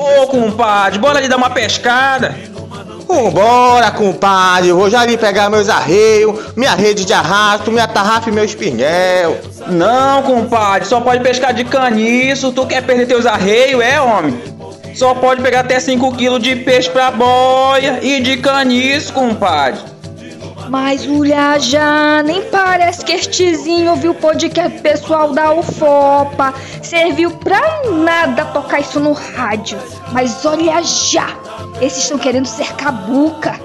Ô, compadre, bora ali dar uma pescada. Vambora, compadre, vou já ali pegar meus arreios, minha rede de arrasto, minha tarrafa e meu espinhel. Não, compadre, só pode pescar de caniço. Tu quer perder teus arreios, é, homem? Só pode pegar até 5 quilos de peixe pra boia e de caniço, compadre. Mas olha já, nem parece que estezinho ouviu o podcast pessoal da UFOPA. Serviu pra nada tocar isso no rádio. Mas olha já, esses estão querendo ser cabuca.